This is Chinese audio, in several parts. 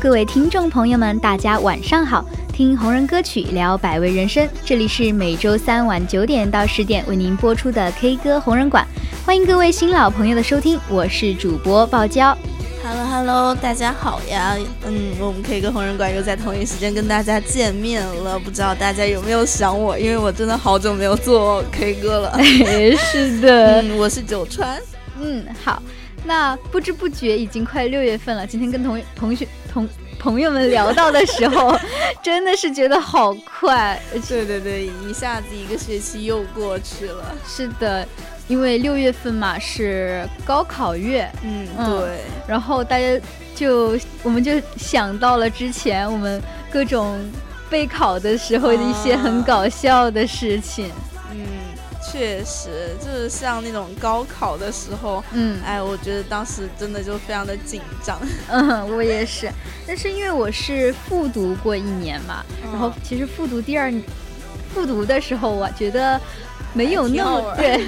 各位听众朋友们，大家晚上好！听红人歌曲聊百味人生，这里是每周三晚九点到十点为您播出的 K 歌红人馆，欢迎各位新老朋友的收听，我是主播爆娇。Hello，Hello，大家好呀！嗯，我们 K 歌红人馆又在同一时间跟大家见面了，不知道大家有没有想我？因为我真的好久没有做 K 歌了。是的，我是九川。嗯，好。那不知不觉已经快六月份了，今天跟同同学同朋友们聊到的时候，真的是觉得好快。对对对，一下子一个学期又过去了。是的，因为六月份嘛是高考月，嗯对，然后大家就我们就想到了之前我们各种备考的时候的一些很搞笑的事情。确实，就是像那种高考的时候，嗯，哎，我觉得当时真的就非常的紧张。嗯，我也是，但是因为我是复读过一年嘛，然后其实复读第二，复读的时候，我觉得没有那么 对，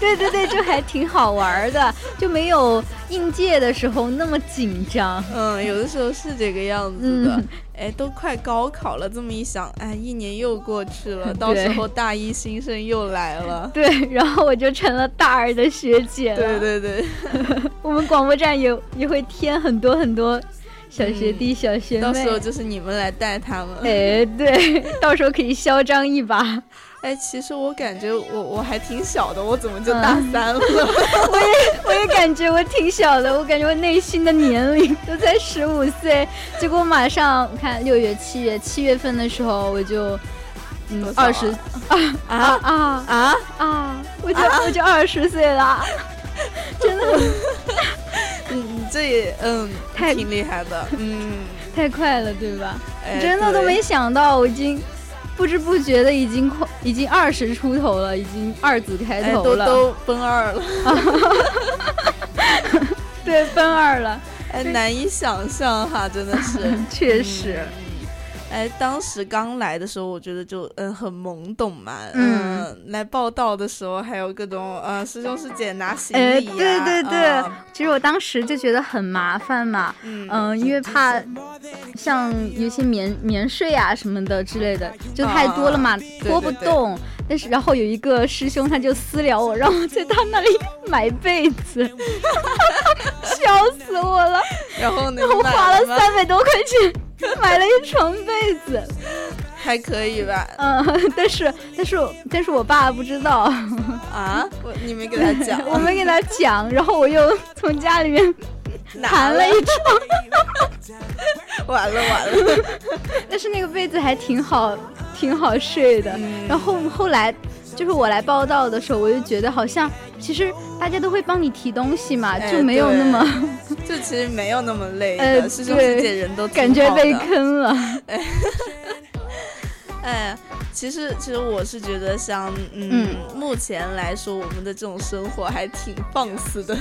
对对对，就还挺好玩的，就没有应届的时候那么紧张。嗯，有的时候是这个样子的。哎，都快高考了，这么一想，哎，一年又过去了，到时候大一新生又来了。对，然后我就成了大二的学姐了。对对对，我们广播站也也会添很多很多小学弟、小学妹，到时候就是你们来带他们。哎，对，到时候可以嚣张一把。哎，其实我感觉我我还挺小的，我怎么就大三了？我也我也感觉我挺小的，我感觉我内心的年龄都在十五岁，结果马上看六月、七月，七月份的时候我就嗯二十 啊啊啊啊啊，我就我就二十岁了，真的，你你，这也嗯太挺厉害的，嗯，太快了，对吧？真的都没想到我已经。不知不觉的已经快，已经二十出头了，已经二子开头了，都都奔二了，对，奔二了，哎，难以想象哈，真的是，确实。哎，当时刚来的时候，我觉得就嗯很懵懂嘛，嗯，来报道的时候还有各种呃师兄师姐拿行李啊，对对对，其实我当时就觉得很麻烦嘛，嗯，因为怕像有些免免税啊什么的之类的，就太多了嘛，拖不动。但是然后有一个师兄他就私聊我，让我在他那里买被子，笑死我了。然后呢？我花了三百多块钱。买了一床被子，还可以吧？嗯，但是但是但是我爸不知道啊，我你没给他讲，我没给他讲，然后我又从家里面拿了一床，完了完了，但是那个被子还挺好，挺好睡的。然后后来。就是我来报道的时候，我就觉得好像其实大家都会帮你提东西嘛，就没有那么，就其实没有那么累。呃，师兄师姐人都感觉被坑了。哎，其实，其实我是觉得，像嗯，目前来说，我们的这种生活还挺放肆的。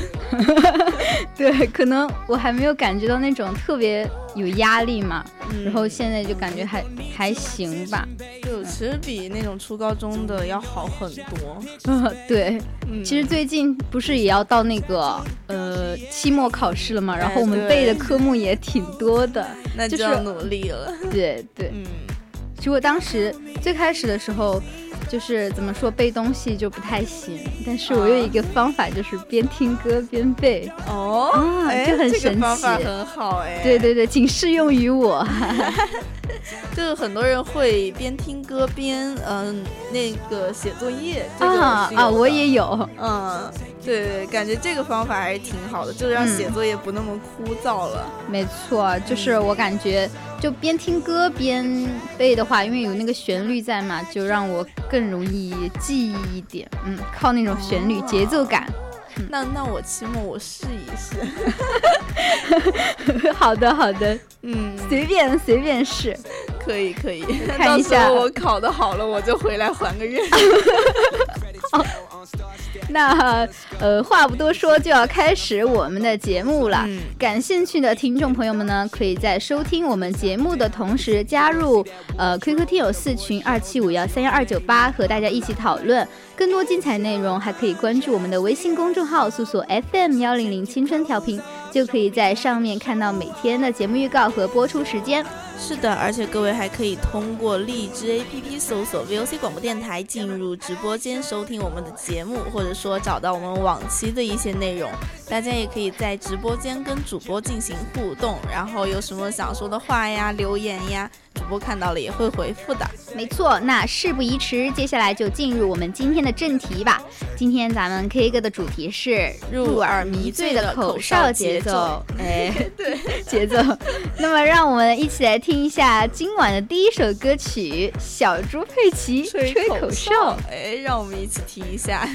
对，可能我还没有感觉到那种特别有压力嘛，然后现在就感觉还还行吧。就其实比那种初高中的要好很多。嗯，对。其实最近不是也要到那个呃期末考试了嘛，然后我们背的科目也挺多的，那就要努力了。对对，嗯。其实我当时最开始的时候，就是怎么说背东西就不太行，但是我有一个方法，就是边听歌边背。哦，就很神奇，很好哎。对对对，仅适用于我。就是很多人会边听歌边嗯那个写作业。啊啊，我也有。嗯，对对，感觉这个方法还是挺好的，就是让写作业不那么枯燥了。没错，就是我感觉。就边听歌边背的话，因为有那个旋律在嘛，就让我更容易记忆一点。嗯，靠那种旋律节奏感。那那我期末我试一试。好的好的，嗯，随便随便试，可以可以。看一下我考的好了，我就回来还个愿。好。那呃，话不多说，就要开始我们的节目了。感兴趣的听众朋友们呢，可以在收听我们节目的同时，加入呃 QQ 听友四群二七五幺三幺二九八，和大家一起讨论。更多精彩内容，还可以关注我们的微信公众号，搜索 FM 幺零零青春调频，就可以在上面看到每天的节目预告和播出时间。是的，而且各位还可以通过荔枝 APP 搜索 VOC 广播电台，进入直播间收听我们的节目，或者说找到我们往期的一些内容。大家也可以在直播间跟主播进行互动，然后有什么想说的话呀、留言呀，主播看到了也会回复的。没错，那事不宜迟，接下来就进入我们今天的正题吧。今天咱们 K 歌的主题是入耳迷醉的口哨节奏，哎，对，节奏。那么让我们一起来听一下今晚的第一首歌曲《小猪佩奇吹口哨》。哎，让我们一起听一下。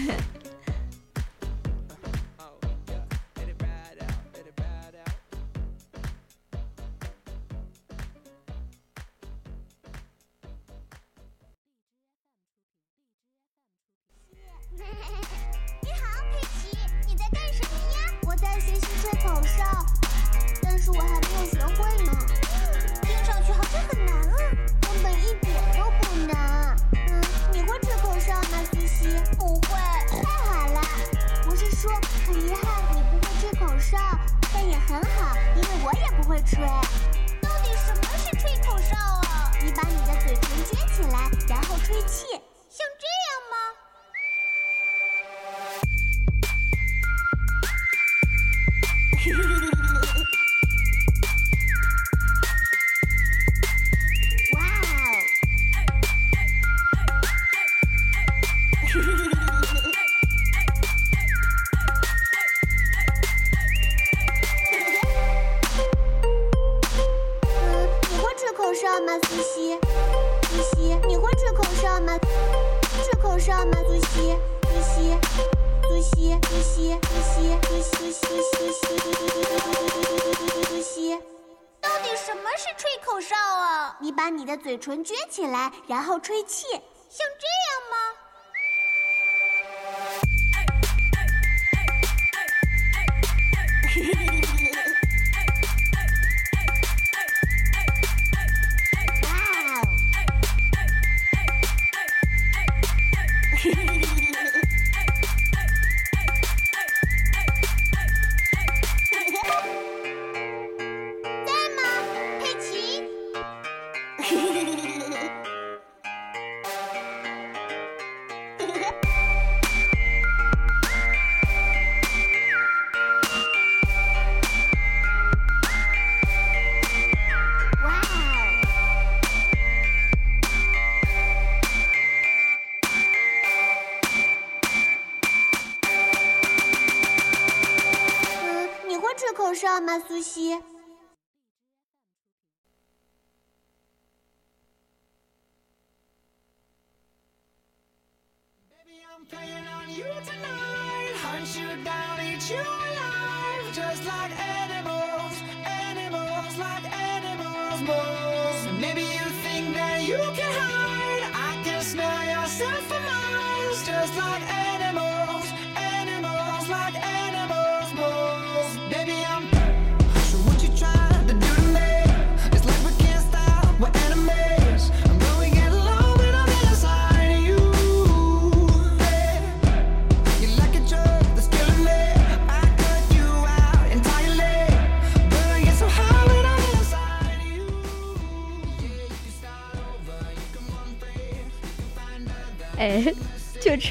西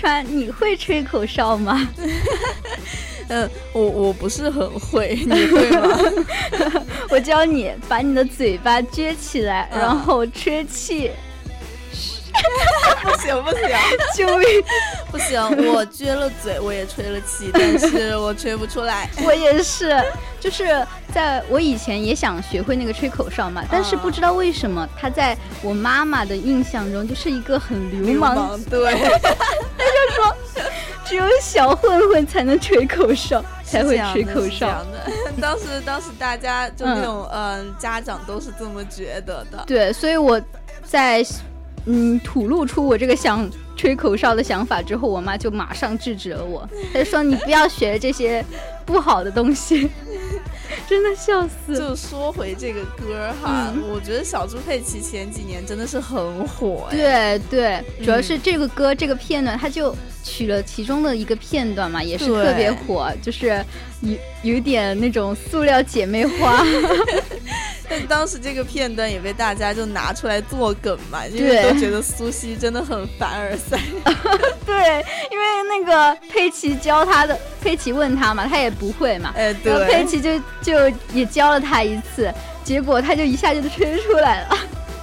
川，你会吹口哨吗？嗯，我我不是很会，你会吗？我教你，把你的嘴巴撅起来，嗯然后吹气。不行不行救命！不行，我撅了嘴，我也吹了气，但是我吹不出来。我也是，就是在我以前也想学会那个吹口哨嘛，但是不知道为什么，他在我妈妈的印象中就是一个很流流，氓对，只有小混混才能吹口哨，才会吹口哨。当时当时大家就那种嗯、家长都是这么觉得的。对，所以我在嗯吐露出我这个想吹口哨的想法之后，我妈就马上制止了我，她就说你不要学这些不好的东西，真的笑死。就说回这个歌哈，嗯我觉得小猪佩奇前几年真的是很火哎。对对，主要嗯是这个歌、这个片段，它就取了其中的一个片段嘛，也是特别火，就是有有点那种塑料姐妹花。但当时这个片段也被大家就拿出来做梗嘛，因为都觉得苏西真的很凡尔赛。对，因为那个佩奇教他的，佩奇问他嘛，他也不会嘛，哎，然后佩，奇就就也教了他一次，结果他就一下就吹出来了。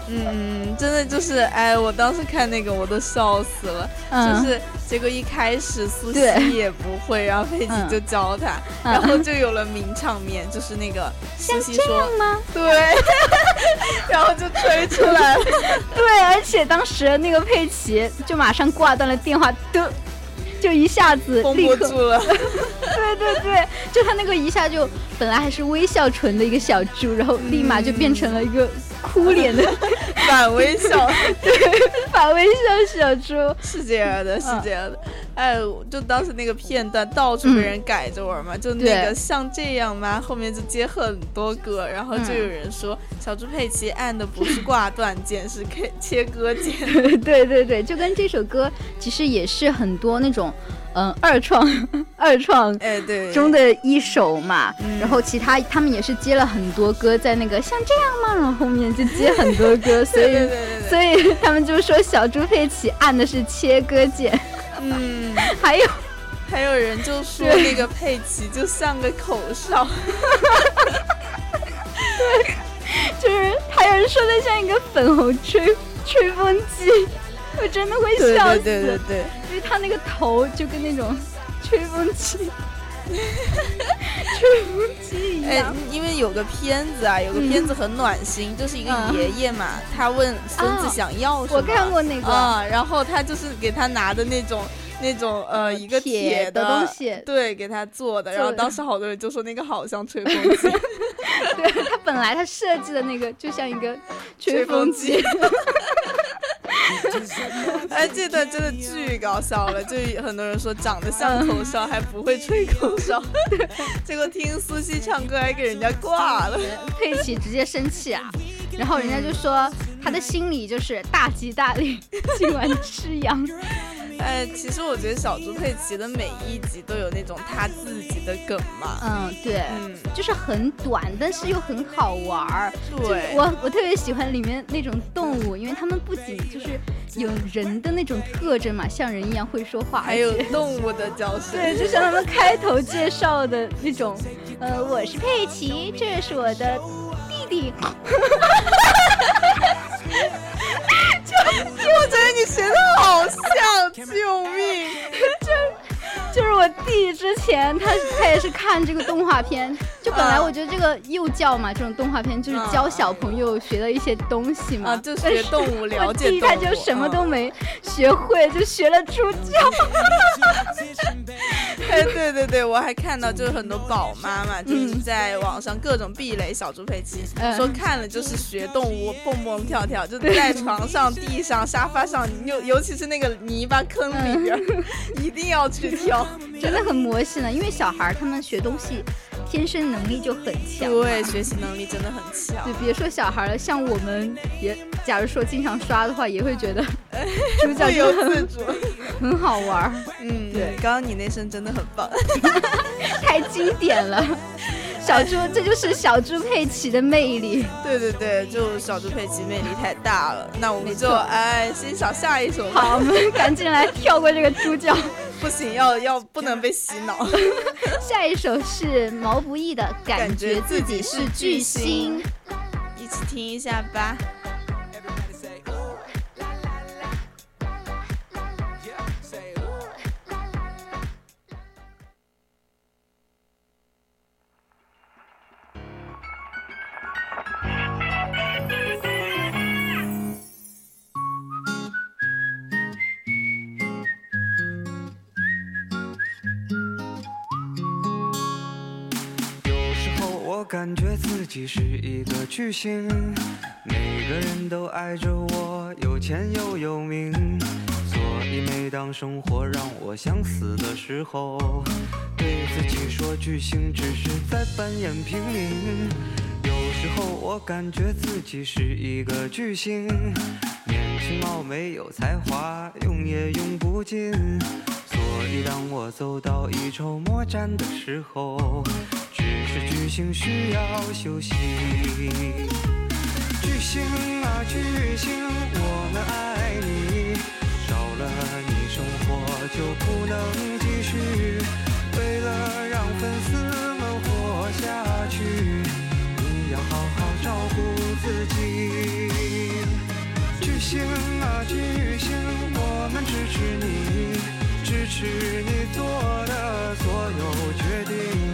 嗯，真的就是，哎，我当时看那个我都笑死了，嗯。就是结果一开始苏西也不会，然后佩奇嗯就教他，嗯。然后就有了名场面，就是那个苏西这说样吗？对，然后就吹出来了。对，而且当时那个佩奇就马上挂断了电话，的，就一下子绷立刻不住了，对对对，就他那个一下就本来还是微笑唇的一个小猪，然后立马就变成了一个哭脸的 反微笑，对 反微笑小猪。是这样的，是嗯这样的。哎，就当时那个片段到处被人改着玩嘛，就那个像这样吗？后面就接很多歌，然后就嗯有人说、小猪佩奇按的不是挂断键，是切切割键。对对对，就跟这首歌其实也是很多那种嗯二创 二创哎，对，中的一首嘛，嗯然后其他他们也是接了很多歌在那个像这样吗？然后后面就接很多歌，所以对对对对所以他们就说小猪佩奇按的是切割键，嗯，还有还有人就说那个佩奇就像个口哨，对。就是还有人说的像一个粉红吹吹风机，我真的会对笑死，对对对对，因为他那个头就跟那种吹风机。吹风机一哎样，，因为有个片子啊，有个片子很暖心，就是一个嗯。爷爷嘛，他问孙子啊想要什么，我看过那个。啊，然后他就是给他拿的那种那种呃一个铁的的东西对，给他做的，然后当时好多人就说那个好像吹风机，对他本来他设计的那个就像一个吹吹风机，哎，这段真的巨搞笑了，就很多人说长得像口哨还不会吹口哨，结果听苏西唱歌还给人家挂了。佩奇直接生气啊，然后人家就说他的心里就是大吉大利，今晚吃羊。哎，其实我觉得小猪佩奇的每一集都有那种他自己的梗嘛。嗯，对，嗯，就是很短，但是又很好玩儿。对，我我特别喜欢里面那种动物，因为它们不仅就是有人的那种特征嘛，像人一样会说话，还有动物的叫 声。对，就像他们开头介绍的那种，呃，我是佩奇，这是我的弟弟。学的好像，救命！就就是我弟之前他他也是看这个动画片，就本来嗯我觉得这个幼教嘛，这种动画片就是教小朋友学的一些东西嘛，啊，就是学动物，了解动物。弟他就什么都嗯没学会，就学了猪叫。哎，对对对，我还看到就是很多宝妈嘛，就是在网上各种避雷小猪佩奇，说看了就是学动物蹦蹦跳跳，就在床上、地上、沙发上，尤尤其是那个泥巴坑里边，一定要去跳，真的很魔性的，因为小孩他们学东西。天生能力就很强，对，学习能力真的很强。对，别说小孩了，像我们也，假如说经常刷的话，也会觉得 主角有自主，很 好玩。嗯，对，刚刚你那声真的很棒，太经典了。小猪，这就是小猪佩奇的魅力。对对对，就小猪佩奇魅力太大了。那我们就哎欣赏下一首。好，我们赶紧来跳过这个猪叫。不行，要要不能被洗脑。下一首是毛不易的《感觉自己是巨星》，一起听一下吧。感觉自己是一个巨星，每个人都爱着我，有钱又有名，所以每当生活让我想死的时候，对自己说巨星只是在扮演平民。有时候我感觉自己是一个巨星，年轻貌美有才华，用也用不尽，所以当我走到一筹莫展的时候。是巨星需要休息。巨星啊巨星，我们爱你，少了你生活就不能继续。为了让粉丝们活下去，你要好好照顾自己。巨星啊巨星，我们支持你，支持你做的所有决定。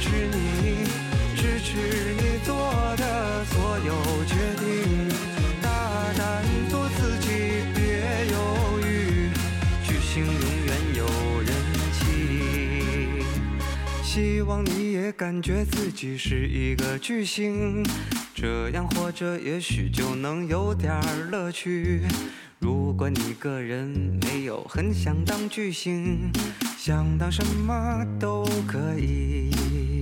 持你，支持你做的所有决定，大胆做自己，别犹豫，巨星永远有人气。希望你也感觉自己是一个巨星，这样活着也许就能有点乐趣。如果你个人没有很想当巨星，想当什么都可以。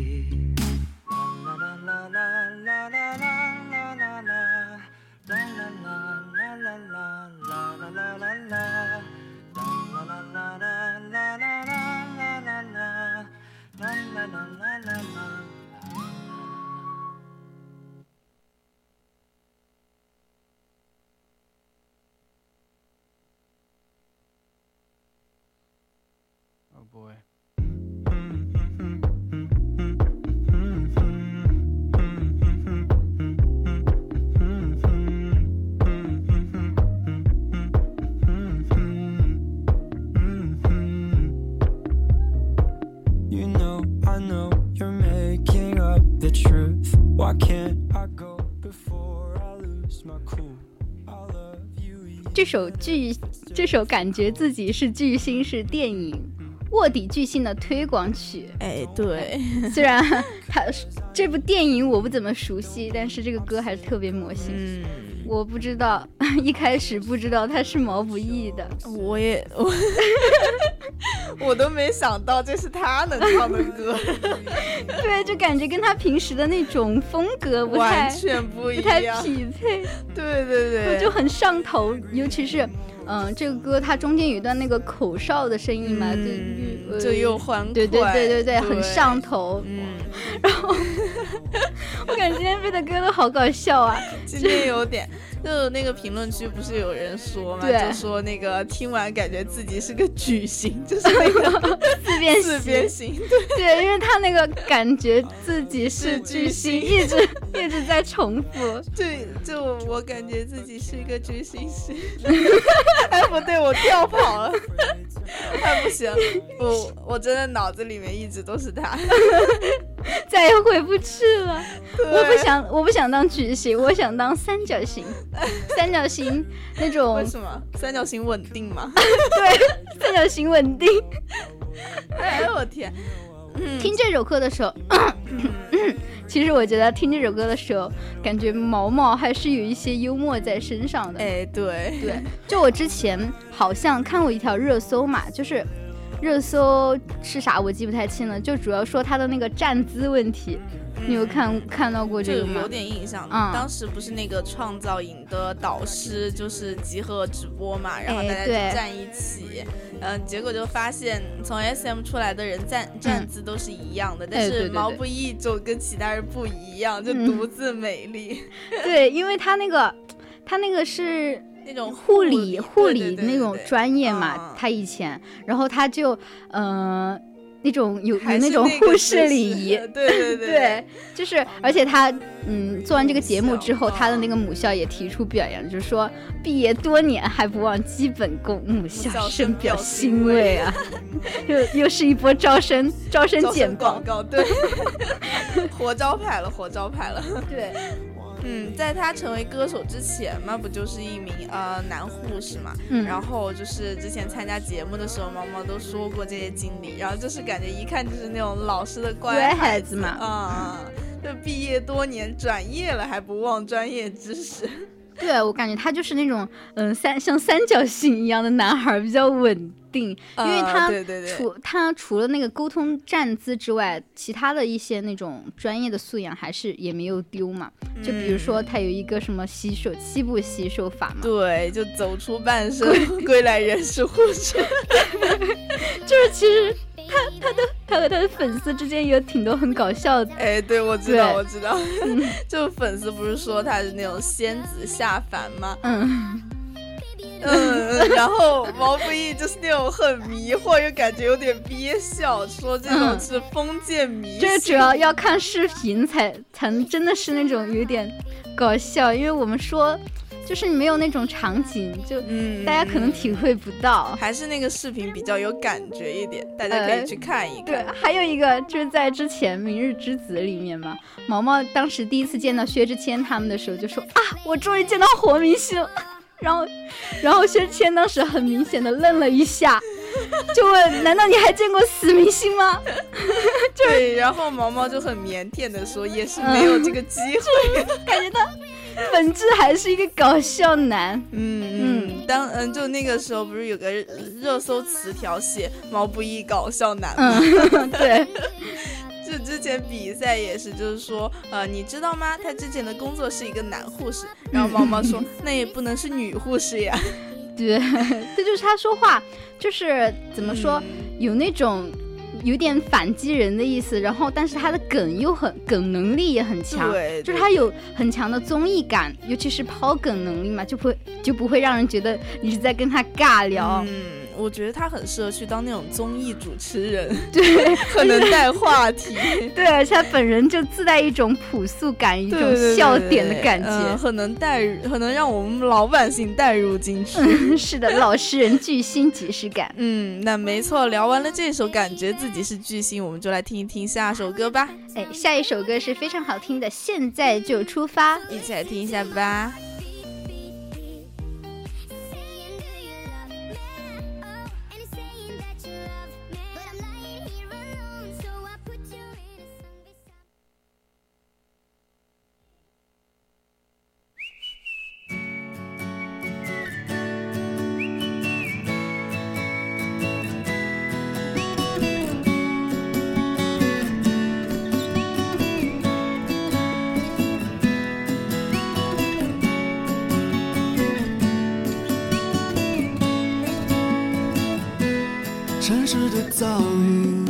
这首巨，这首感觉自己是巨星是电影。卧底巨星的推广曲。哎，对，虽然他这部电影我不怎么熟悉，但是这个歌还是特别魔性。嗯，我不知道，一开始不知道他是毛不易的。我也我 我都没想到这是他能唱的歌，对，就感觉跟他平时的那种风格不太完全不一不太。匹配，对对对，我就很上头，尤其是。嗯，这个歌它中间有一段那个口哨的声音嘛，嗯就就又欢快，对对对对对，很上头。嗯，然后 我感觉今天背的歌都好搞笑啊，今天有点，就那个评论区不是有人说嘛，就说那个听完感觉自己是个矩形，就是那个四边四形边形，对，对，因为他那个感觉自己是是巨巨星，星一直一直在重复。对，就我感觉自己是一个巨星是，哎不对，我跳跑了，哎不行，我我真的脑子里面一直都是他，再也回不去了。我不想，我不想当矩形，我想当三角形。三角形那种 为，什么三角形稳定吗？对，三角形稳定。哎我天，嗯听这首歌的时候，其实我觉得听这首歌的时候，感觉毛毛还是有一些幽默在身上的。哎对对，就我之前好像看过一条热搜嘛，就是热搜是啥我记不太清了，就主要说他的那个站姿问题。你有看看到过这个吗有？点印象。嗯当时不是那个创造营的导师就是集合直播嘛，然后大家就站一起，嗯、结果就发现从 SM 出来的人站站姿都是一样的，但是毛不易就跟其他人不一样，就嗯独自美丽。对，因为他那个他那个是那种护理理护理那种专业嘛嗯，他以前，然后他就嗯、呃那种有有那种护士礼仪，对 对对对，就是，而且他，嗯，做完这个节目之后，他的那个母校也提出表扬，就是说毕业多年还不忘基本功，母校校深表欣欣慰慰啊！又又是一波招生招生简报广，告，对，活招牌了，活招牌了。对，嗯，在他成为歌手之前嘛，不就是一名呃男护士嘛？嗯，然后就是之前参加节目的时候，毛毛都说过这些经历，然后就是感觉一看就是那种老实的乖乖孩子嘛啊、就毕业多年转业了还不忘专业知识。对我感觉他就是那种嗯三像三角形一样的男孩，比较稳定，因为啊他除他除了那个沟通站姿之外，其他的一些那种专业的素养还是也没有丢嘛。就比如说他有一个什么洗手七步洗手法嘛，对，就走出半生，归来仍是护士。就是其实他他的他和他的粉丝之间有挺多很搞笑的，哎，对，我知道，我知道，就粉丝不是说他是那种仙子下凡吗？嗯，嗯，然后毛不易就是那种很迷惑，又感觉有点憋笑，说这种嗯是封建迷信。这个主要要看视频才才能真的是那种有点搞笑，因为我们说就是没有那种场景，就嗯，大家可能体会不到。还是那个视频比较有感觉一点，大家可以去看一看对看。，还有一个就是在之前《明日之子》里面嘛，毛毛当时第一次见到薛之谦他们的时候就说啊，我终于见到活明星了。然后，然后薛之谦当时很明显的愣了一下，就问：难道你还见过死明星吗？对，然后毛毛就很腼腆的说，也是没有这个机会。感觉他本质还是一个搞笑男。嗯嗯，当嗯就那个时候不是有个热搜词条写毛不易搞笑男吗？嗯，对，就之前比赛也是，就是说，呃，你知道吗？他之前的工作是一个男护士，然后毛毛说，那也不能是女护士呀。对，这就是他说话，就是怎么说，嗯有那种有点反击人的意思，然后但是他的梗又很梗能力也很强，对，就是他有很强的综艺感，尤其是抛梗能力嘛，就不会就不会让人觉得你是在跟他尬聊。嗯，我觉得他很适合去当那种综艺主持人，对 很能带话题，对，而且他本人就自带一种朴素感，一种笑点的感嗯觉。很能带，很能让我们老百姓带入进去。是的，老实人巨星即视感。嗯，那没错。聊完了这首，感觉自己是巨星，我们就来听一听下首歌吧，哎，下一首歌是非常好听的，现在就出发。一起来听一下吧。城市的噪音。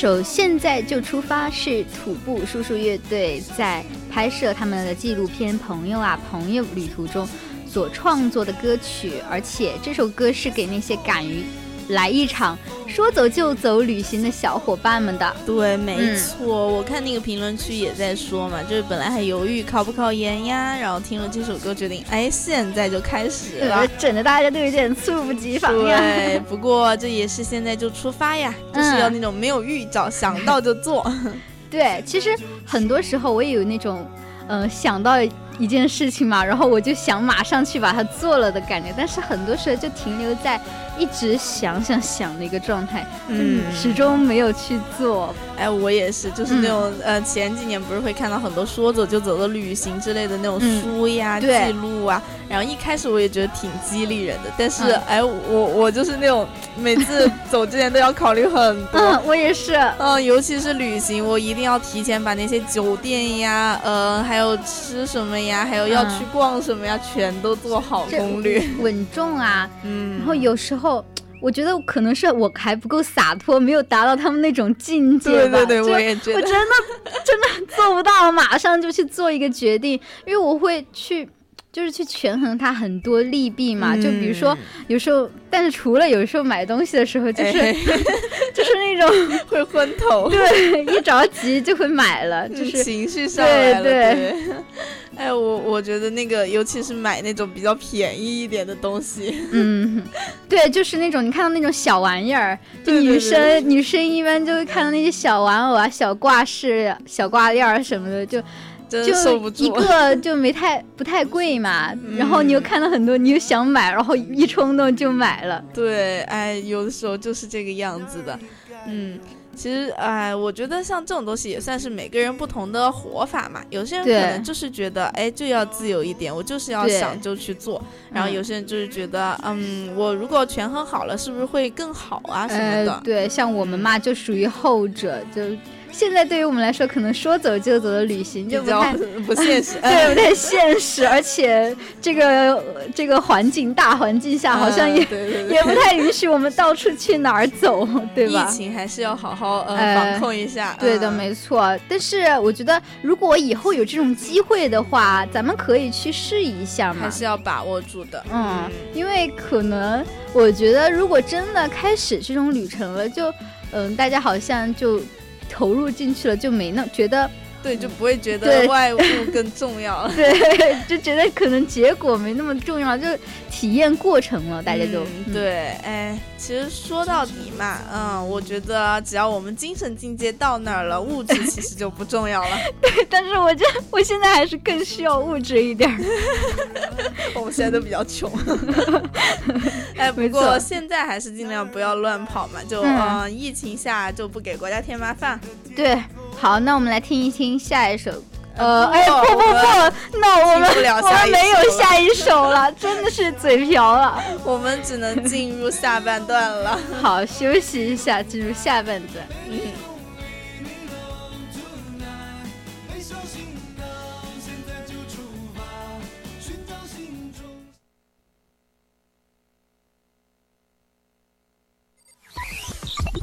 首《现在就出发》是土布叔叔乐队在拍摄他们的纪录片《朋友啊朋友》旅途中所创作的歌曲，而且这首歌是给那些敢于来一场说走就走旅行的小伙伴们的。对，没错，我看那个评论区也在说嘛，就是本来还犹豫考不考研呀，然后听了这首歌决定，哎，现在就开始了呃，，整的大家都有点猝不及防呀。对，不过这也是现在就出发呀，就是要那种没有预兆，想到就做。对，其实很多时候我也有那种，呃，想到一件事情嘛，然后我就想马上去把它做了的感觉，但是很多时候就停留在一直想想想的一个状态，嗯嗯，始终没有去做。哎，我也是，就是那种、呃，前几年不是会看到很多说走就走的旅行之类的那种嗯书呀、对记录啊，然后一开始我也觉得挺激励人的，但是、嗯哎，我我就是那种每次走之前都要考虑很多。嗯，我也是。嗯，尤其是旅行，我一定要提前把那些酒店呀，呃，还有吃什么呀，还有要嗯去逛什么呀，全都做好攻略。稳重啊，嗯，然后有时候。我觉得可能是我还不够洒脱，没有达到他们那种境界吧。对对对，我也觉得。我真的真的做不到，马上就去做一个决定，因为我会去。就是去权衡它很多利弊嘛，就比如说有时候，但是除了有时候买东西的时候，就是、哎就是那种会昏头，对一着急就会买了，就是情绪上来了。对对。对，哎，我我觉得那个，尤其是买那种比较便宜一点的东西，嗯，对，就是那种你看到那种小玩意儿，就女生女生一般就会看到那些小玩偶啊、小挂饰、小挂链儿什么的，就真就的受不住。一个 就没太不太贵嘛，然后你又看到很多，你又想买，然后一冲动就买了。对，哎，有的时候就是这个样子的，嗯。其实，哎，我觉得像这种东西也算是每个人不同的活法嘛。有些人可能就是觉得，哎，就要自由一点，我就是要想就去做。然后嗯有些人就是觉得，嗯，我如果权衡好了，是不是会更好啊什么的？呃，对，像我们嘛，就属于后者，就现在对于我们来说，可能说走就走的旅行就不太 不现实，对，不太现实，而且这个这个环境大环境下，好像也也不太允许我们到处去哪儿走，对吧？疫情还是要好好呃防控一下。对的，没错。但是我觉得，如果以后有这种机会的话，咱们可以去试一下嘛，还是要把握住的。嗯，因为可能我觉得，如果真的开始这种旅程了，就嗯，大家好像就。投入进去了就没那觉得，对，就不会觉得外物更重要了。对，就觉得可能结果没那么重要，就体验过程了，大家就对。哎，其实说到底嘛，嗯，我觉得只要我们精神境界到那儿了，物质其实就不重要了。对，但是我觉得我现在还是更需要物质一点。我们现在都比较穷。哎，不过现在还是尽量不要乱跑嘛，就嗯，疫情下就不给国家添麻烦。对，好，那我们来听一听下一首。呃，哎，不不不，那我们我们没有下一首了，真的是嘴瓢了。我们只能进入下半段了。好，休息一下，进入下半段。嗯。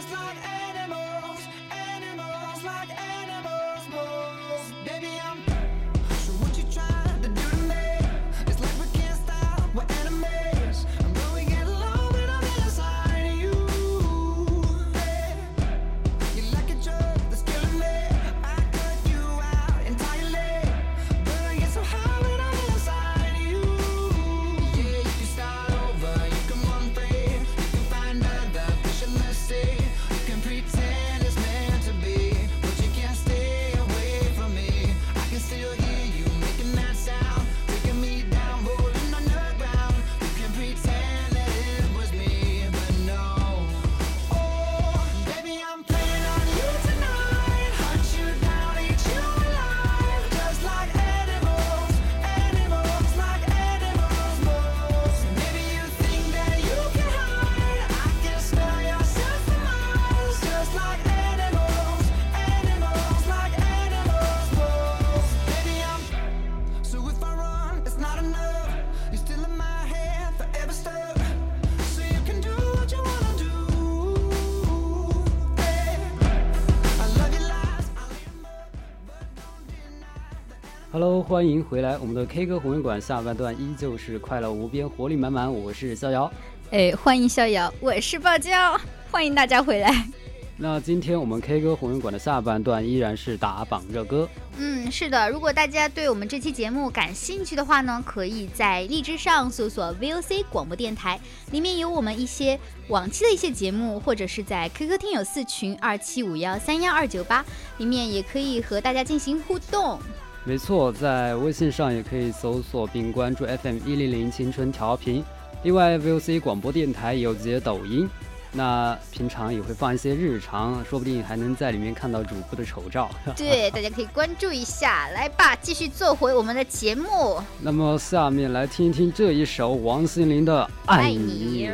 just like 欢迎回来！我们的 K 歌红人馆下半段依旧是快乐无边、活力满满。我是逍遥，哎，欢迎逍遥，我是爆娇，欢迎大家回来。那今天我们 K 歌红人馆的下半段依然是打榜热歌。嗯，是的，如果大家对我们这期节目感兴趣的话呢，可以在荔枝上搜索 VOC 广播电台，里面有我们一些往期的一些节目，或者是在 QQ 听友四群二七五幺三幺二九八里面也可以和大家进行互动。没错，在微信上也可以搜索并关注 FM 一零零青春调频。另外，VOC 广播电台也有自己的抖音，那平常也会放一些日常，说不定还能在里面看到主播的丑照。对，大家可以关注一下。来吧，继续做回我们的节目。那么，下面来听一听这一首王心凌的《爱你》。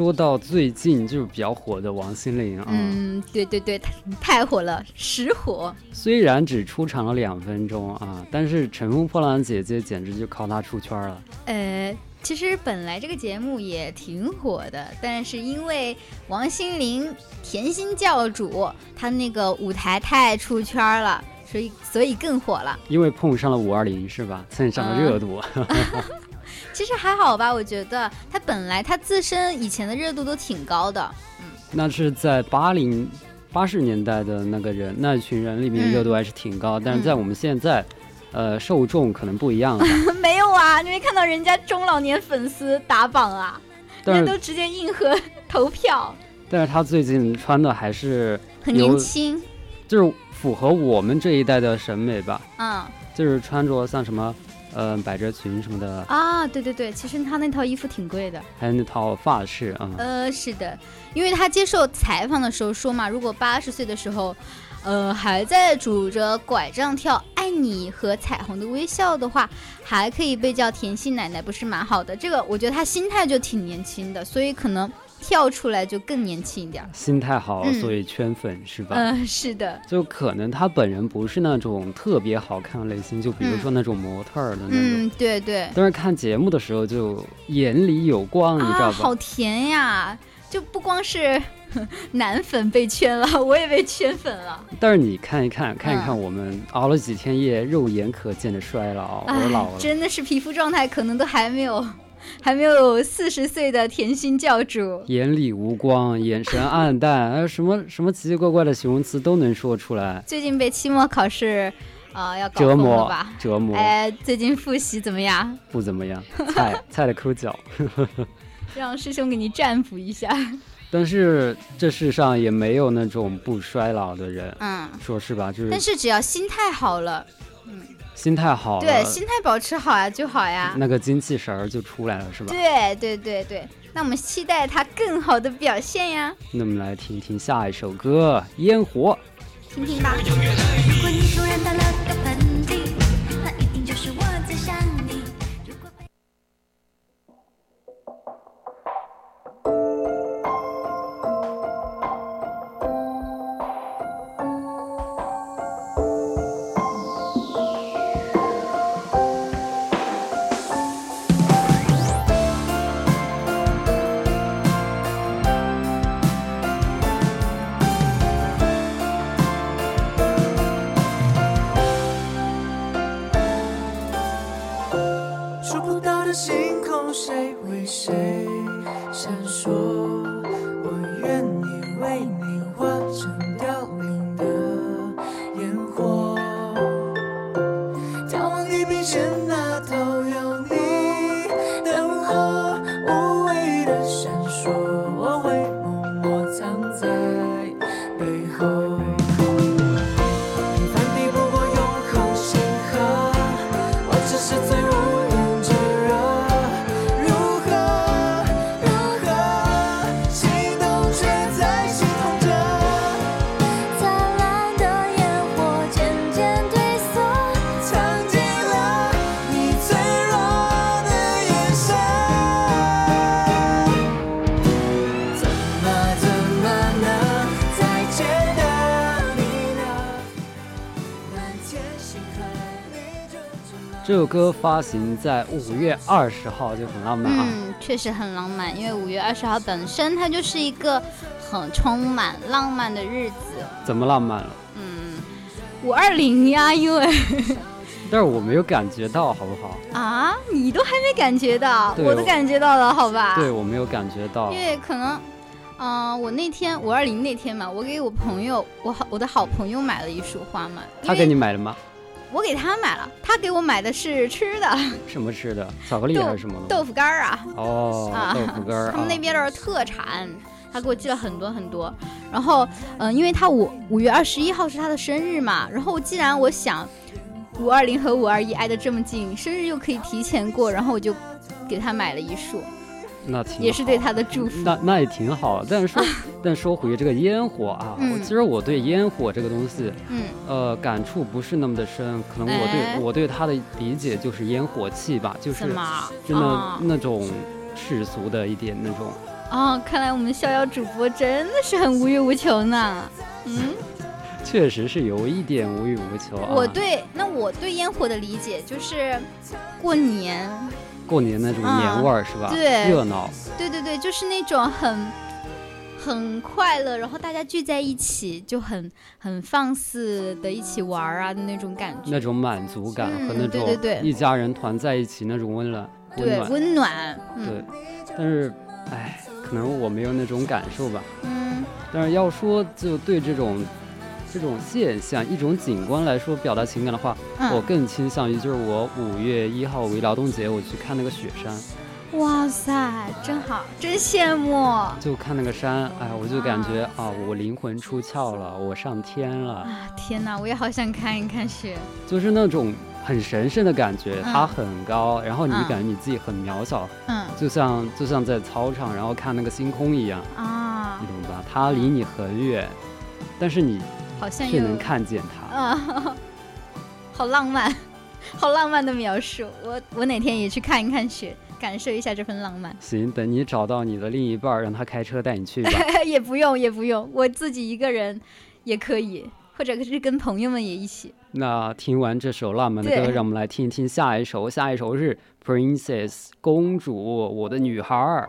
说到最近就是比较火的王心凌啊，嗯，对对对，太太火了，实火。虽然只出场了两分钟啊，但是《乘风破浪的姐姐》简直就靠她出圈了。呃，其实本来这个节目也挺火的，但是因为王心凌甜心教主，她那个舞台太出圈了，所以所以更火了。因为碰上了五二零是吧？蹭上了热度。其实还好吧，我觉得他本来他自身以前的热度都挺高的。嗯，那是在八零八十年代的那个人那群人里面热度还是挺高，但是在我们现在，呃，受众可能不一样了。没有啊，你没看到人家中老年粉丝打榜啊？人家都直接硬核投票，但是他最近穿的还是很年轻。就是符合我们这一代的审美吧，嗯就是穿着像什么，呃，百褶裙什么的，啊，对对对，其实他那套衣服挺贵的。还有那套发饰啊。呃，是的，因为他接受采访的时候说嘛，如果八十岁的时候，呃，还在拄着拐杖跳《爱你》和《彩虹的微笑》的话，还可以被叫甜心奶奶，不是蛮好的？这个我觉得他心态就挺年轻的，所以可能跳出来就更年轻一点儿。心态好，嗯所以圈粉是吧？嗯、是的，就可能他本人不是那种特别好看的类型，就比如说那种模特儿的那种。嗯，对对。但是看节目的时候就眼里有光，你知道啊，吧？好甜呀！就不光是 男粉被圈了，我也被圈粉了。但是你看一看，看一看嗯我们熬了几天夜，肉眼可见的衰老，哎我老了。真的是皮肤状态可能都还没有，还没有四十岁的甜心教主。眼里无光，眼神暗淡，还有，什么什么奇奇怪怪的形容词都能说出来，最近被期末考试，啊、要折磨吧？折磨，哎，最近复习怎么样？不怎么样，菜菜的抠脚。让师兄给你占卜一下。但是这世上也没有那种不衰老的人，嗯，说是吧？就是但是只要心态好了，心态好，对，心态保持好呀就好呀。那个精气神儿就出来了，是吧？对对对对，那我们期待他更好的表现呀，那我们来听听下一首歌《烟火》。听听吧。星空，谁为谁闪烁？首歌发行在五月二十号，就很浪漫啊。嗯，确实很浪漫，因为五月二十号本身它就是一个很充满浪漫的日子。怎么浪漫了？嗯，五二零呀，因为 但是我没有感觉到，好不好？啊，你都还没感觉到，我我都感觉到了，好吧？对，我没有感觉到因。为可能，嗯、我那天五二零那天嘛，我给我朋友，我好我的好朋友买了一束花嘛，他给你买了吗？我给他买了，他给我买的是吃的什么吃的？巧克力还是什么？豆腐干儿啊，哦，啊豆腐干儿啊。他们那边的特产，他给我寄了很多很多。然后，嗯、因为他五五月二十一号是他的生日嘛，然后既然我想五二零和五二一挨得这么近，生日又可以提前过，然后我就给他买了一束，那挺也是对他的祝福。那那也挺好，但是说，但说回这个烟火啊，嗯我其实我对烟火这个东西，嗯，呃，感触不是那么的深，可能我对、哎我对他的理解就是烟火气吧，就是真的啊那种世俗的一点那种哦，看来我们逍遥主播真的是很无欲无求呢。嗯，确实是有一点无欲无求啊。我对那我对烟火的理解就是过年，过年那种年味儿、是吧？对热闹。对对对，就是那种很很快乐，然后大家聚在一起就很很放肆的一起玩儿啊的那种感觉。那种满足感嗯和那种一家人团在一起那种温暖，温对，暖。温暖。嗯对，但是，哎，可能我没有那种感受吧。嗯但是要说就对这种这种现象、一种景观来说表达情感的话，嗯。我更倾向于就是我五月一号五一劳动节我去看那个雪山，哇塞，真好，真羡慕。就看那个山，哎，我就感觉啊，我灵魂出窍了，我上天了，啊！天哪，我也好想看一看雪。就是那种很神圣的感觉，嗯。它很高，然后你嗯感觉你自己很渺小，嗯。就像就像在操场然后看那个星空一样，啊。你，懂吧？它离你很远，但是你好像有却能看见他。啊，好浪漫，好浪漫的描述。我我哪天也去看一看雪，感受一下这份浪漫。行，等你找到你的另一半，让他开车带你去吧。也不用，也不用，我自己一个人也可以，或者是跟朋友们也一起。那听完这首浪漫的歌，让我们来听一听下一首。下一首是 Princess 公主，我的女孩儿。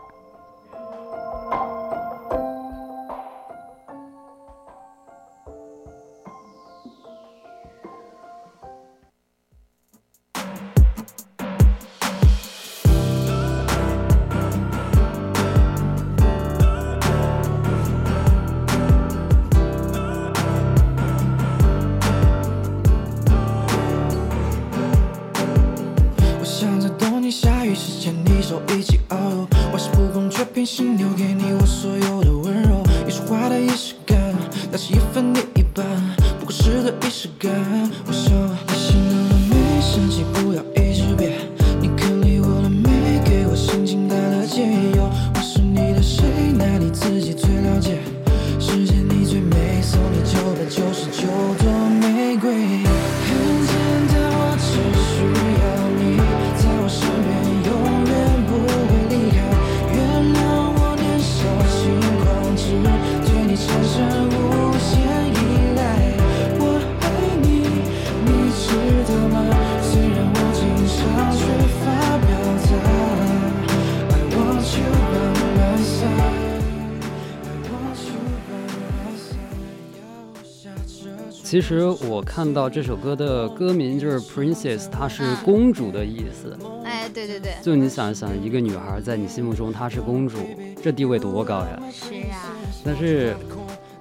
其实我看到这首歌的歌名就是 Princess，它是嗯公主的意思。哎，对对对，就你想一想，一个女孩在你心目中她是公主，这地位多高呀！是呀、但是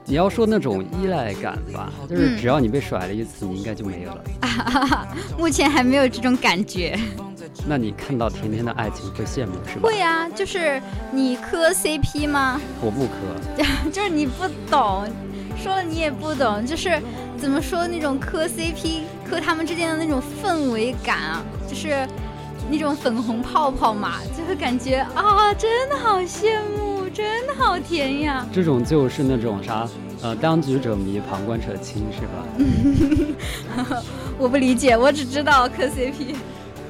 你要说那种依赖感吧，就是嗯只要你被甩了一次，你应该就没有了。目前还没有这种感觉。那你看到甜甜的爱情会羡慕是吧？会啊，就是你磕 CP 吗？我不磕，就是你不懂，说了你也不懂，就是怎么说那种磕 CP 磕他们之间的那种氛围感啊，就是那种粉红泡泡嘛，就会感觉啊，真的好羡慕，真的好甜呀。这种就是那种啥，呃，当局者迷，旁观者清是吧？我不理解，我只知道磕 CP。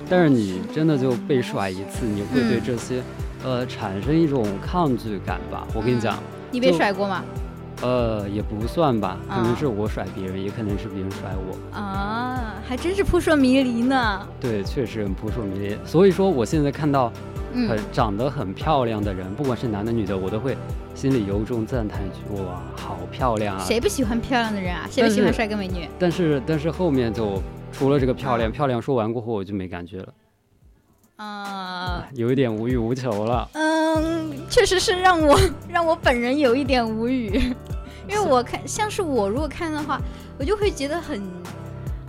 但是你真的就被甩一次，你会对嗯这些，呃，产生一种抗拒感吧？我跟你讲，你被甩过吗？呃，也不算吧，可能啊是我甩别人，也可能是别人甩我。啊，还真是扑朔迷离呢。对，确实很扑朔迷离。所以说，我现在看到很、嗯，长得很漂亮的人，不管是男的女的，我都会心里由衷赞叹一句：哇，好漂亮啊！谁不喜欢漂亮的人啊？谁不喜欢帅哥美女？但是但是后面就除了这个漂亮，漂亮说完过后，我就没感觉了，啊、有一点无欲无求了。嗯，确实是让我让我本人有一点无语，因为我看像是我如果看的话，我就会觉得很，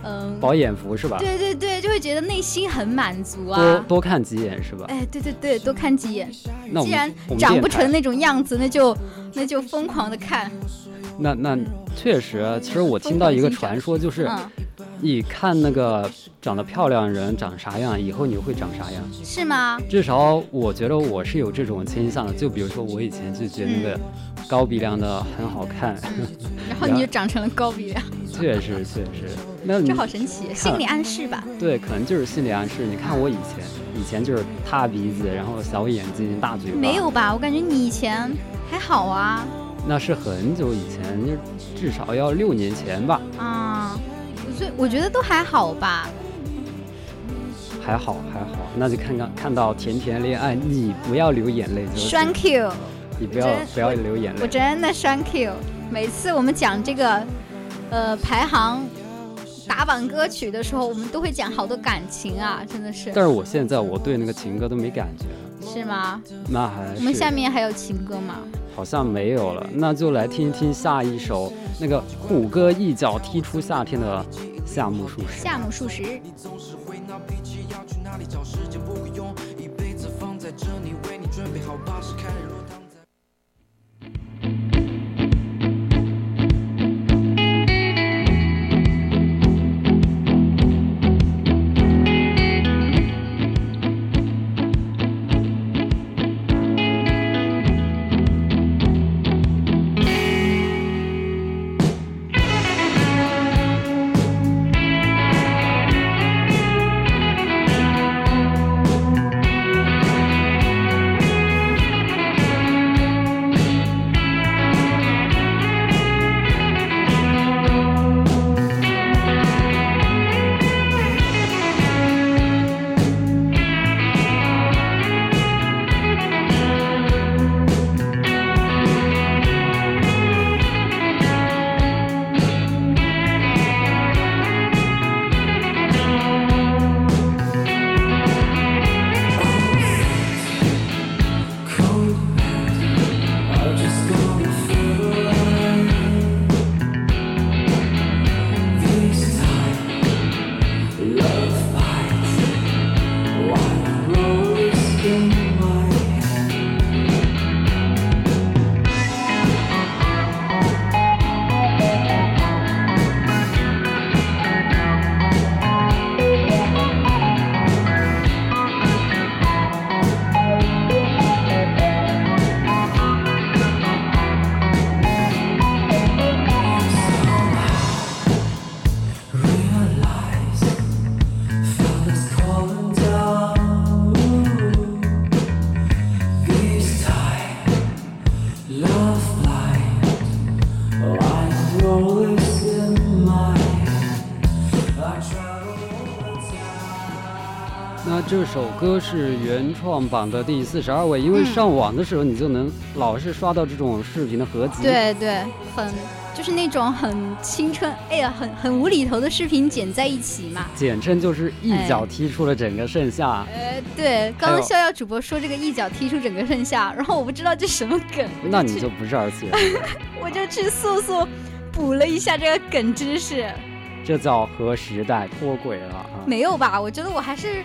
嗯，饱眼福是吧？对对对，就会觉得内心很满足啊。多多看几眼是吧？哎，对对对，多看几眼。那既然长不成那种样子，那就那就疯狂的看。那那确实啊，其实我听到一个传说，就是嗯，你看那个长得漂亮的人长啥样，以后你会长啥样。是吗？至少我觉得我是有这种倾向的。就比如说我以前就觉得那个高鼻梁的很好看，然后你就长成了高鼻梁。确实确实。这好神奇，心理暗示吧？对，可能就是心理暗示。你看我以前，以前就是塌鼻子，然后小眼睛、大嘴巴。没有吧？我感觉你以前还好啊。那是很久以前，就至少要六年前吧。啊，所以我觉得都还好吧。还好还好，那就看看看到甜甜恋爱，你不要流眼泪就行。Thank you，你不要不要流眼泪我。真的 Thank you。每次我们讲这个，呃，排行打榜歌曲的时候，我们都会讲好多感情啊，真的是，但是我现在我对那个情歌都没感觉了，是吗？那还我们下面还有情歌吗？好像没有了，那就来听一听下一首那个虎哥一脚踢出夏天的夏目漱石。夏目漱石。总是会闹脾气，要去哪里找时间？不用一辈子放在这里，为你准备好开歌是原创榜的第四十二位，因为嗯上网的时候你就能老是刷到这种视频的合集。，对对，很就是那种很青春，哎呀，很很无厘头的视频剪在一起嘛。简称就是一脚踢出了整个盛夏。呃，对，刚刚逍遥主播说这个一脚踢出整个盛夏，然后我不知道这什么梗，那你就不是二次元，我就去速速补了一下这个梗知识。这叫和时代脱轨了啊！没有吧？我觉得我还是，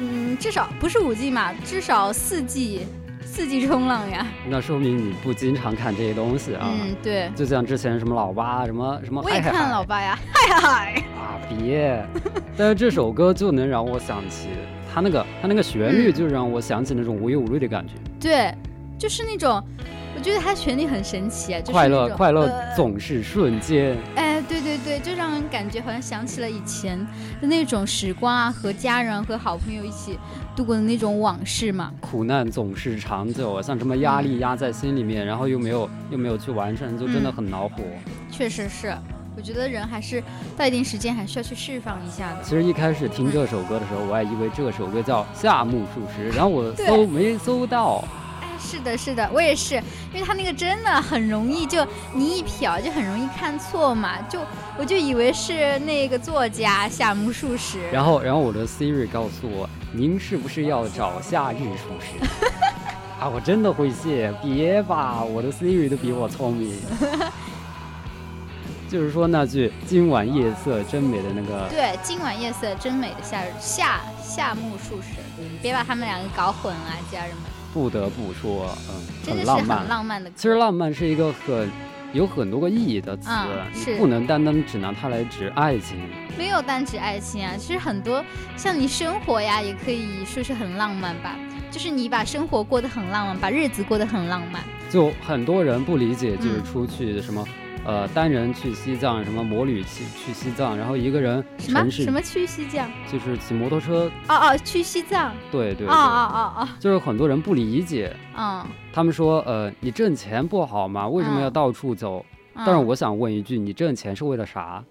嗯，至少不是五 G 嘛，至少四 G，四 G 冲浪呀。那说明你不经常看这些东西啊。嗯，对，就像之前什么老八什么什么我也看老八呀，嗨嗨。啊，别！但是这首歌就能让我想起他那个他那个旋律，嗯就让我想起那种无忧无虑的感觉，对，就是那种，我觉得它旋律很神奇啊，就是快乐快乐呃总是瞬间。哎，对对对，就让人感觉好像想起了以前的那种时光啊，和家人和好朋友一起度过的那种往事嘛。苦难总是长久啊，像什么压力压在心里面，然后又没有又没有去完成，就真的嗯很恼火。确实是，我觉得人还是到一定时间还是要去释放一下的。其实一开始听这首歌的时候，我还以为这首歌叫《夏目漱石》，然后我搜没搜到。哎，是的，是的，我也是，因为他那个真的很容易，就你一瞟就很容易看错嘛，就我就以为是那个作家夏目漱石。然后，然后我的 Siri 告诉我，您是不是要找夏日漱石？啊，我真的会谢，别吧，我的 Siri 都比我聪明。就是说那句“今晚夜色真美”的那个，对，今晚夜色真美的夏日夏夏目漱石，别把他们两个搞混了，家人们，不得不说，嗯，真的是浪漫。很浪漫的。其实浪漫是一个很有很多个意义的词，嗯是你不能单单只拿它来指爱情。没有单指爱情啊，其实很多像你生活呀，也可以说是很浪漫吧。就是你把生活过得很浪漫，把日子过得很浪漫。就很多人不理解，就是嗯出去什么呃单人去西藏，什么摩旅去去西藏，然后一个人什么什么去西藏？就是骑摩托车，哦哦，去西藏。对对对，哦哦哦就是很多人不理解，哦，嗯。他们说呃你挣钱不好吗？为什么要嗯到处走？嗯但是我想问一句，你挣钱是为了啥？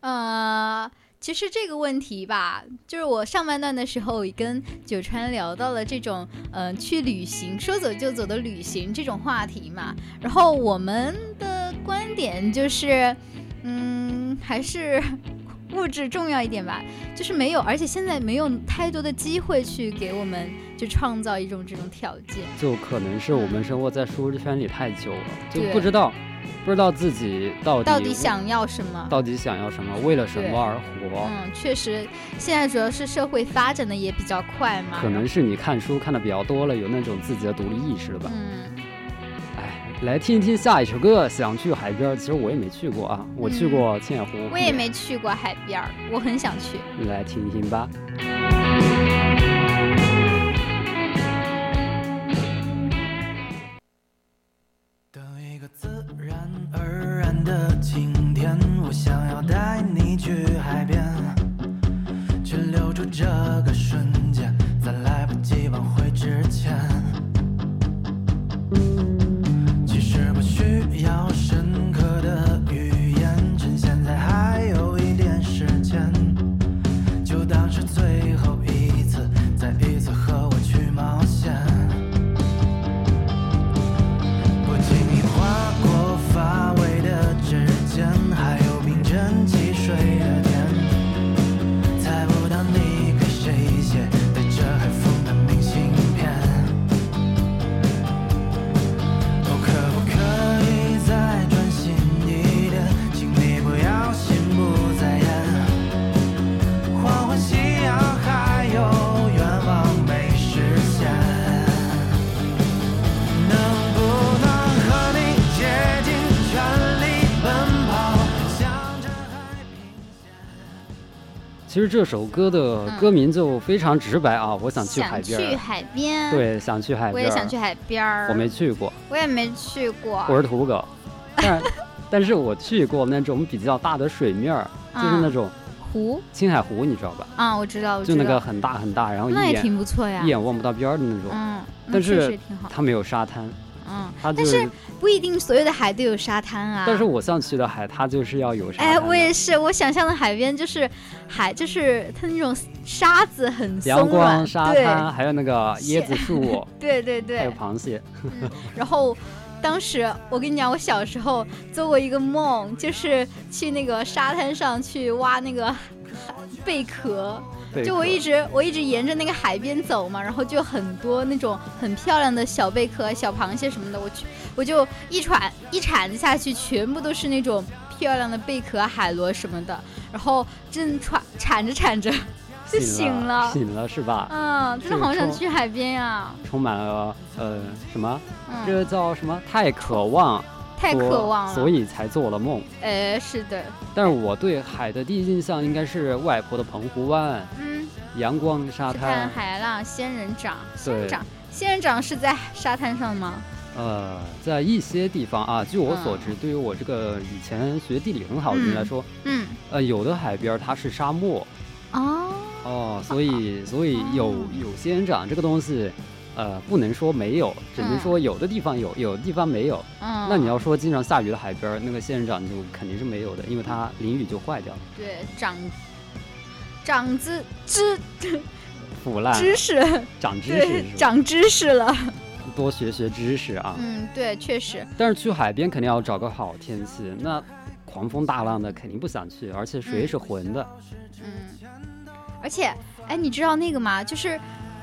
呃，其实这个问题吧，就是我上半段的时候也跟九川聊到了这种，嗯、去旅行，说走就走的旅行这种话题嘛。然后我们的观点就是，嗯，还是 物质重要一点吧，就是没有，而且现在没有太多的机会去给我们就创造一种这种条件。就可能是我们生活在舒适圈里太久了，就不知道不知道自己到底到底想要什么？到底想要什么，为了什么而活。嗯，确实，现在主要是社会发展的也比较快嘛。可能是你看书看的比较多了，有那种自己的独立意识了吧？嗯，哎，来听一听下一首歌，想去海边。其实我也没去过啊，我去过青海湖。嗯我也没去过海边，我很想去。来听一听吧。其实这首歌的歌名就非常直白啊，我想去海边。想去海边。，对，想去海边。我也想去。海边儿。我没，去过，我也没去过。我是土狗，但但是我去过那种比较大的水面儿，就是那种湖青海湖，你知道吧？啊，我知道，我知道。就那个很大很大，然后一那也眼挺不错呀。一眼望不到边儿的那种。嗯，那但确实是也挺好。它没有沙滩，嗯，它就是但是不一定所有的海都有沙滩啊。但是我想去的海，它就是要有沙滩哎，我也是，我想象的海边就是海，就是它那种沙子很松阳光、软，沙滩，还有那个 椰子树，对对对还有。螃蟹。然后当时我跟你讲，我小时候做过一个梦，就是去那个沙滩上去挖那个贝壳。贝就我一直我一直沿着那个海边走嘛，然后就很多那种很漂亮的小贝壳、小螃蟹什么的，我去我就一铲一铲子下去，全部都是那种漂亮的贝壳、海螺什么的，然后正铲铲着铲着 就醒了。醒了是吧？嗯，真的好想去海边呀、充满了呃什么？这嗯，个叫什么？太渴望，太渴望了。所以才做了梦。哎，是的，但是我对海的第一印象应该是外婆的澎湖湾，嗯，阳光沙滩。海浪、仙人掌，仙人对掌，仙人掌是在沙滩上吗？呃，在一些地方啊，据我所嗯知，对于我这个以前学地理很好的人来说，嗯，呃，有的海边儿它是沙漠哦，哦，所以所以有有仙人掌这个东西。呃，不能说没有，只能嗯说有的地方有，有的地方没有。嗯，那你要说经常下雨的海边儿，那个仙人掌就肯定是没有的，因为它淋雨就坏掉了，对长长知知腐烂，知识，长知识？长知识了。多学学知识啊。嗯，对，确实，但是去海边肯定要找个好天气，那狂风大浪的肯定不想去，而且水嗯是浑的。嗯，而且，哎，你知道那个吗？就是，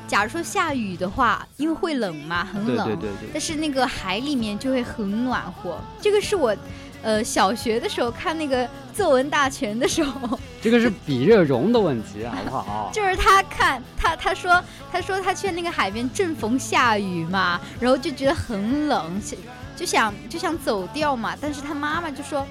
假如说下雨的话，因为会冷嘛，很冷，对对对对，但是那个海里面就会很暖和。这个是我，呃，小学的时候看那个作文大全的时候，这个是比热容的问题，好不好？就是他看他他说他说他去那个海边正逢下雨嘛，然后就觉得很冷，就就想就想走掉嘛，但是他妈妈就说。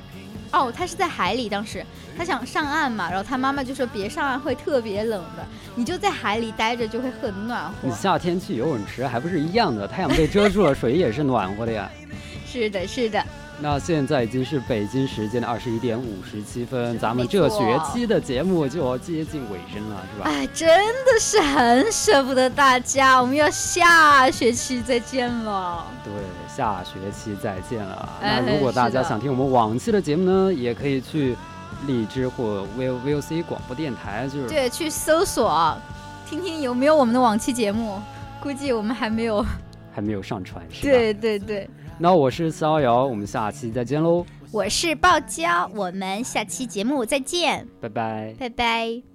哦，他是在海里，当时他想上岸嘛，然后他妈妈就说别上岸会特别冷的，你就在海里待着就会很暖和你。夏天去游泳池还不是一样的，太阳被遮住了，水也是暖和的呀。是的，是的，那现在已经是北京时间的二十一点五十七分，咱们这学期的节目就要接近尾声了，是吧？哎，真的是很舍不得大家，我们要下学期再见了。对，下学期再见了。哎那如果大家想听我们往期的节目呢，也可以去荔枝或 V V O C 广播电台，就是对，去搜索，听听有没有我们的往期节目。估计我们还没有。还没有上传，是吧？。对对对，那我是逍遥，我们下期再见喽，我是爆椒，我们下期节目再见，拜拜。拜拜。